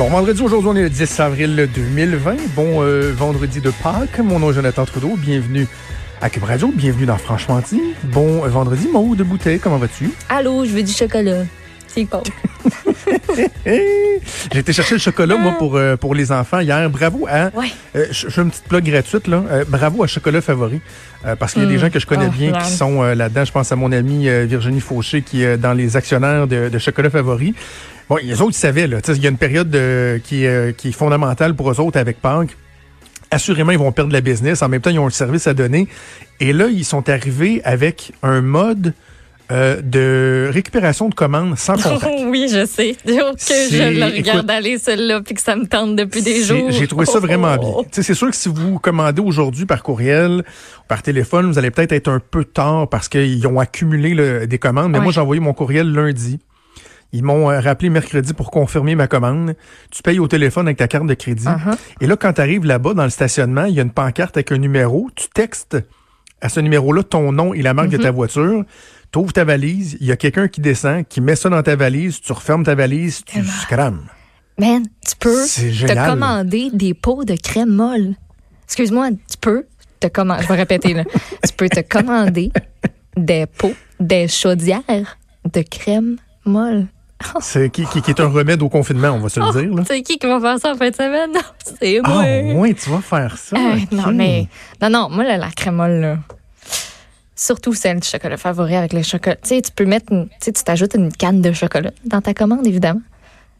Bon, vendredi, aujourd'hui, on est le 10 avril 2020. Bon euh, vendredi de Pâques. Mon nom est Jonathan Trudeau. Bienvenue à Cube Radio. Bienvenue dans Franchement dit. Bon euh, vendredi, Maud de bouteille. Comment vas-tu? Allô, je veux du chocolat. C'est pas. J'ai été chercher le chocolat, moi, pour, euh, pour les enfants hier. Bravo à. Ouais. euh, je je fais une petite plug gratuite, là. Euh, bravo à Chocolat Favori. Parce qu'il y a des Mm. gens que je connais Oh, bien ouais. qui sont là-dedans. Je pense à mon amie Virginie Fauché qui est dans les actionnaires de, de Chocolat Favori. Bon, les autres, ils savaient, là. Tu sais, Il y a une période qui, est, euh, qui est fondamentale pour eux autres avec Pâques. Assurément, ils vont perdre la business. En même temps, ils ont un service à donner. Et là, ils sont arrivés avec un mode euh, de récupération de commandes sans contact. oui, je sais. Oh, que C'est- je le écoute- regarde aller, celui-là, puis que ça me tente depuis des jours. J'ai trouvé ça vraiment bien. Oh. Tu sais, C'est sûr que si vous commandez aujourd'hui par courriel, par téléphone, vous allez peut-être être un peu tard parce qu'ils ont accumulé des commandes. Mais Ouais. moi, j'ai envoyé mon courriel lundi. Ils m'ont euh, rappelé mercredi pour confirmer ma commande. Tu payes au téléphone avec ta carte de crédit. Uh-huh. Et là, quand tu arrives là-bas dans le stationnement, il y a une pancarte avec un numéro. Tu textes à ce numéro-là ton nom et la marque de ta voiture. Tu ouvres ta valise. Il y a quelqu'un qui descend, qui met ça dans ta valise. Tu refermes ta valise. Tu Tellement. scrames. Man, tu peux te commander des pots de crème molle. Excuse-moi, tu peux te commander. Je vais répéter, là. tu peux te commander des pots, des chaudières de crème molle. C'est qui, qui, qui est un remède au confinement, on va se le dire. Là. C'est qui qui va faire ça en fin de semaine? C'est Ah, moi. tu vas faire ça. Ok. Non, mais. Non, non, moi, là, la crème molle, là. Surtout celle du chocolat favori avec le chocolat. Tu sais, tu peux mettre. une- Tu sais, tu t'ajoutes une canne de chocolat dans ta commande, évidemment.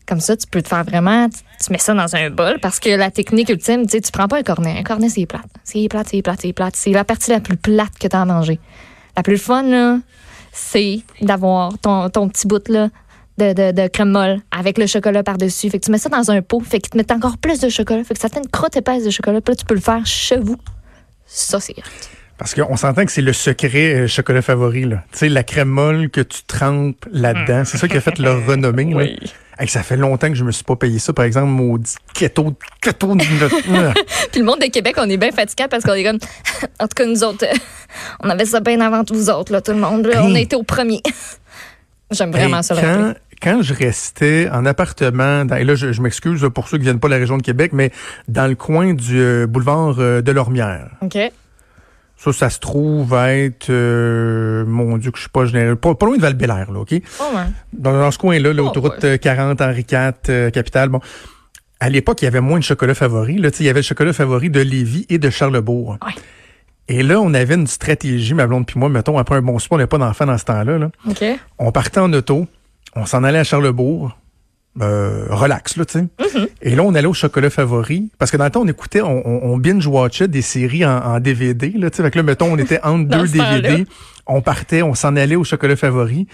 Comme ça, tu peux te faire vraiment. Tu, tu mets ça dans un bol parce que la technique ultime, tu sais, tu prends pas un cornet. Un cornet, c'est plate. C'est plate, c'est plate, c'est plate. C'est la partie la plus plate que tu as à manger. La plus fun, là, c'est d'avoir ton, ton petit bout, là. De, de, de crème molle avec le chocolat par-dessus. Fait que tu mets ça dans un pot. Fait que tu mets encore plus de chocolat. Fait que ça fait une crotte épaisse de chocolat. Puis là, tu peux le faire chez vous. Ça, c'est hot. Parce qu'on s'entend que c'est le secret euh, chocolat favori. là. Tu sais, la crème molle que tu trempes là-dedans. C'est ça qui a fait leur renommée. là. Oui. Hey, ça fait longtemps que je me suis pas payé ça. Par exemple, maudit keto, keto de... Puis le monde de Québec, on est bien fatigué parce qu'on est comme. en tout cas, nous autres, euh, on avait ça bien avant vous autres, là, tout le monde. là. on a été au premier. J'aime vraiment Hey, ça, quand. Quand je restais en appartement, dans- et là je, je m'excuse pour ceux qui viennent pas de la région de Québec, mais dans le coin du euh, boulevard euh, de Lormière. OK. Ça, ça se trouve être, euh, mon Dieu, que je suis pas général, pas, pas loin de val là, OK? Oh, ouais. Dans, dans ce coin-là, Oh, l'autoroute euh, 40, Henri IV, euh, Capitale, bon. À l'époque, il y avait moins de chocolat favori. Là, il y avait le chocolat favori de Lévis et de Charlebourg. Ouais. Et là, on avait une stratégie, ma blonde puis moi, mettons, après un bon sport, on n'avait pas d'enfant dans ce temps-là. Là. OK. On partait en auto, on s'en allait à Charlebourg, euh, relax, là, tu sais. Mm-hmm. Et là, on allait au chocolat favori. Parce que dans le temps, on écoutait, on, binge-watchait des séries en, en DVD, là, tu sais. Fait que là, mettons, on était entre deux. DVD. On partait, on s'en allait au chocolat favori.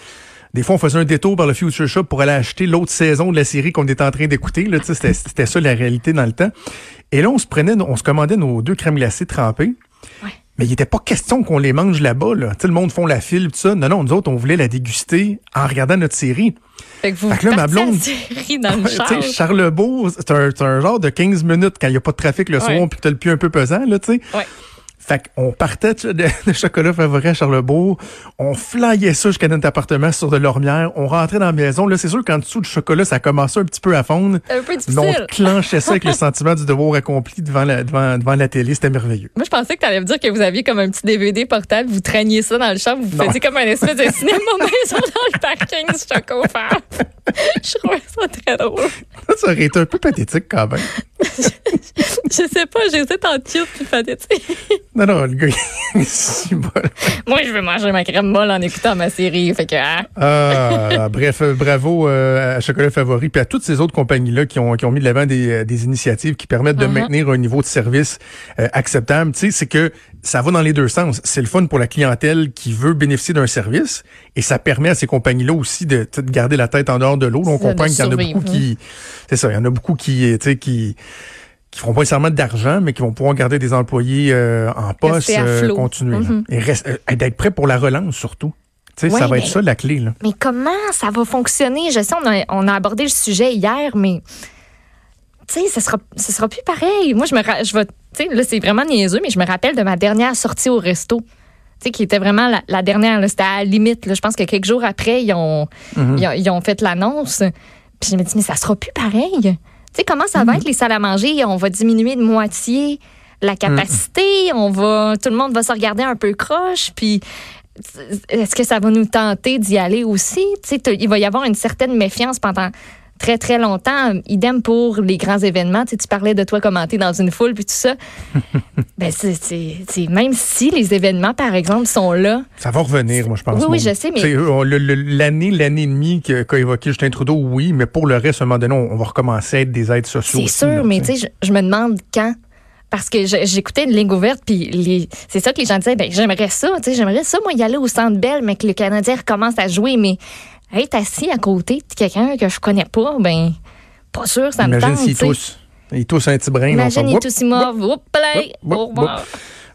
Des fois, on faisait un détour par le Future Shop pour aller acheter l'autre saison de la série qu'on était en train d'écouter. là, tu sais, C'était c'était ça la réalité dans le temps. Et là, on se prenait, on se commandait nos deux crèmes glacées trempées. Ouais. Mais il n'était pas question qu'on les mange là-bas. Là. Tu sais, le monde font la file, tout ça. Non, non, nous autres, on voulait la déguster en regardant notre série. Fait que vous Fait que là, ma blonde- série dans le char. Charlebourg, c'est un, un genre de 15 minutes quand il n'y a pas de trafic le soir puis que tu le pied un peu pesant, là, tu sais. Ouais. Fait qu'on partait de, chocolat favori à Charlebourg, on flyait ça jusqu'à notre appartement sur de l'ormière, on rentrait dans la maison. Là, c'est sûr qu'en dessous du chocolat, ça commençait un petit peu à fondre. Un peu Mais on difficile. clenchait ça avec le sentiment du devoir accompli devant la, devant, devant la télé. C'était merveilleux. Moi, je pensais que tu allais me dire que vous aviez comme un petit DVD portable, vous traîniez ça dans le char, vous faisiez comme un espèce de cinéma maison dans le parking du Chocofab. je trouvais ça très drôle. Ça aurait été un peu pathétique quand même. Je sais pas, j'hésite en cute puis pathétique. Non, non, le gars, il est si. Moi, je veux manger ma crème molle en écoutant ma série. Fait que, ah. Ah, bref, euh, bravo euh, à Chocolat Favori puis à toutes ces autres compagnies-là qui ont, qui ont mis de l'avant des, euh, des initiatives qui permettent de Mhm. maintenir un niveau de service euh, acceptable. Tu sais, c'est que ça va dans les deux sens. C'est le fun pour la clientèle qui veut bénéficier d'un service et ça permet à ces compagnies-là aussi de, de garder la tête en dehors de l'eau. On comprend qu'il y en a beaucoup qui... C'est ça, il y en a beaucoup qui, tu sais, qui qui feront pas nécessairement d'argent, mais qui vont pouvoir garder des employés euh, en poste, euh, là. Mhm. Et reste- euh, d'être prêt pour la relance, surtout. Tu sais, Ouais, ça va mais- être ça, la clé. Là. Mais comment ça va fonctionner? Je sais, on a, on a abordé le sujet hier, mais tu sais, ce sera, ce sera plus pareil. Moi, je me, je vais, tu sais, là, c'est vraiment niaiseux, mais je me rappelle de ma dernière sortie au resto. Tu sais, qui était vraiment la, la dernière, c'était à la limite. Là. Je pense que quelques jours après, ils ont, Mhm. ils ont, ils ont fait l'annonce. Puis je me dis, mais ça sera plus pareil. Tu sais, comment ça va être les salles à manger? On va diminuer de moitié la capacité, on va, tout le monde va se regarder un peu croche, puis est-ce que ça va nous tenter d'y aller aussi? Tu sais, t'as- il va y avoir une certaine méfiance pendant très, très longtemps. Idem pour les grands événements. Tu, sais, tu parlais de toi commenter dans une foule, puis tout ça. ben, c'est, même si les événements, par exemple, sont là, Ça va revenir, moi, je pense. Oui, oui, je sais, mais- L'année, l'année et demie qu'a évoqué Justin Trudeau, oui, mais pour le reste, à un moment donné, on, on va recommencer à être des aides sociaux. C'est sûr, là, mais tu sais. je, je me demande quand. Parce que j'écoutais une ligne ouverte, puis c'est ça que les gens disaient, ben j'aimerais ça, tu sais, j'aimerais ça, moi, y aller au Centre Bell, mais que le Canadien recommence à jouer, mais être assis à côté de quelqu'un que je connais pas, ben pas sûr, ça me Imagine tente, s'ils tu sais. toussent. Ils toussent un petit brin. Imagine, fait, il est whoop, tout mauve, oups, là, whoop, au whoop. revoir.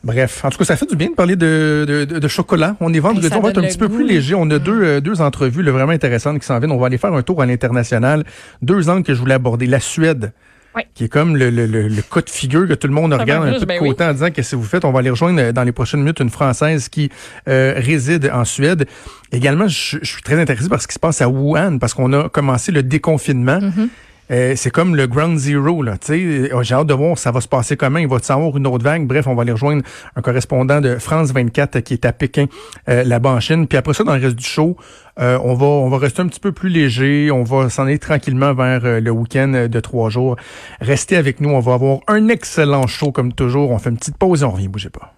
Bref, en tout cas, ça fait du bien de parler de, de, de- de chocolat. On est vendredi, on va être un petit peu plus léger. On a deux, euh, deux entrevues là, vraiment intéressantes qui s'en viennent. On va aller faire un tour à l'international. Deux angles que je voulais aborder. La Suède, Oui. qui est comme le, le, le, le cas de figure que tout le monde regarde un peu de ben côté en disant qu'est-ce que vous faites? On va aller rejoindre euh, dans les prochaines minutes une Française qui euh, réside en Suède. Également, je, je suis très intéressé par ce qui se passe à Wuhan parce qu'on a commencé le déconfinement. Mm-hmm. Euh, c'est comme le ground zero, là. Tu sais, Euh, j'ai hâte de voir ça va se passer comment. Il va y avoir une autre vague. Bref, on va aller rejoindre un correspondant de France 24 euh, qui est à Pékin, euh, là-bas en Chine. Puis après ça, dans le reste du show, on va on va rester un petit peu plus léger. On va s'en aller tranquillement vers le week-end de trois jours. Restez avec nous. On va avoir un excellent show comme toujours. On fait une petite pause et on revient. Bougez pas.